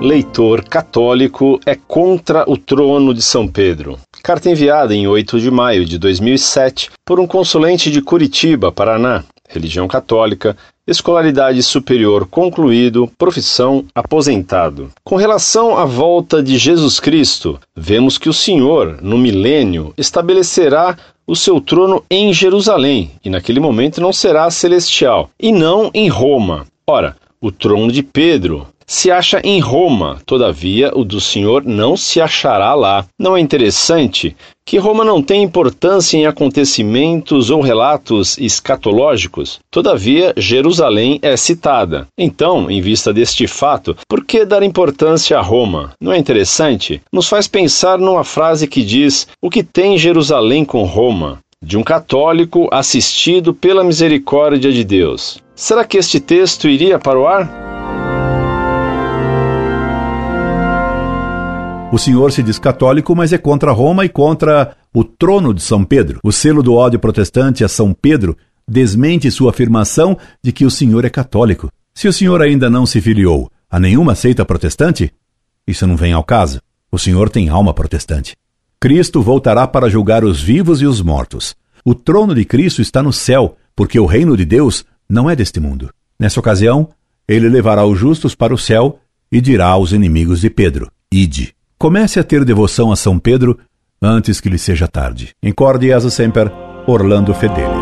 eleitor católico é contra o trono de São Pedro. Carta enviada em 8 de maio de 2007 por um consulente de Curitiba, Paraná, religião católica, escolaridade superior concluído, profissão aposentado. Com relação à volta de Jesus Cristo, vemos que o Senhor, no milênio, estabelecerá o seu trono em Jerusalém, e naquele momento não será celestial, e não em Roma. Ora, o trono de Pedro se acha em Roma, todavia o do Senhor não se achará lá. Não é interessante que Roma não tem importância em acontecimentos ou relatos escatológicos? Todavia, Jerusalém é citada. Então, em vista deste fato, por que dar importância a Roma? Não é interessante? Nos faz pensar numa frase que diz: O que tem Jerusalém com Roma? De um católico assistido pela misericórdia de Deus. Será que este texto iria para o ar? O senhor se diz católico, mas é contra Roma e contra o trono de São Pedro. O selo do ódio protestante a São Pedro desmente sua afirmação de que o senhor é católico. Se o senhor ainda não se filiou a nenhuma seita protestante, isso não vem ao caso. O senhor tem alma protestante. Cristo voltará para julgar os vivos e os mortos. O trono de Cristo está no céu, porque o reino de Deus não é deste mundo. Nessa ocasião, ele levará os justos para o céu e dirá aos inimigos de Pedro: Ide. Comece a ter devoção a São Pedro antes que lhe seja tarde. Incorde Jesus Semper, Orlando Fedeli.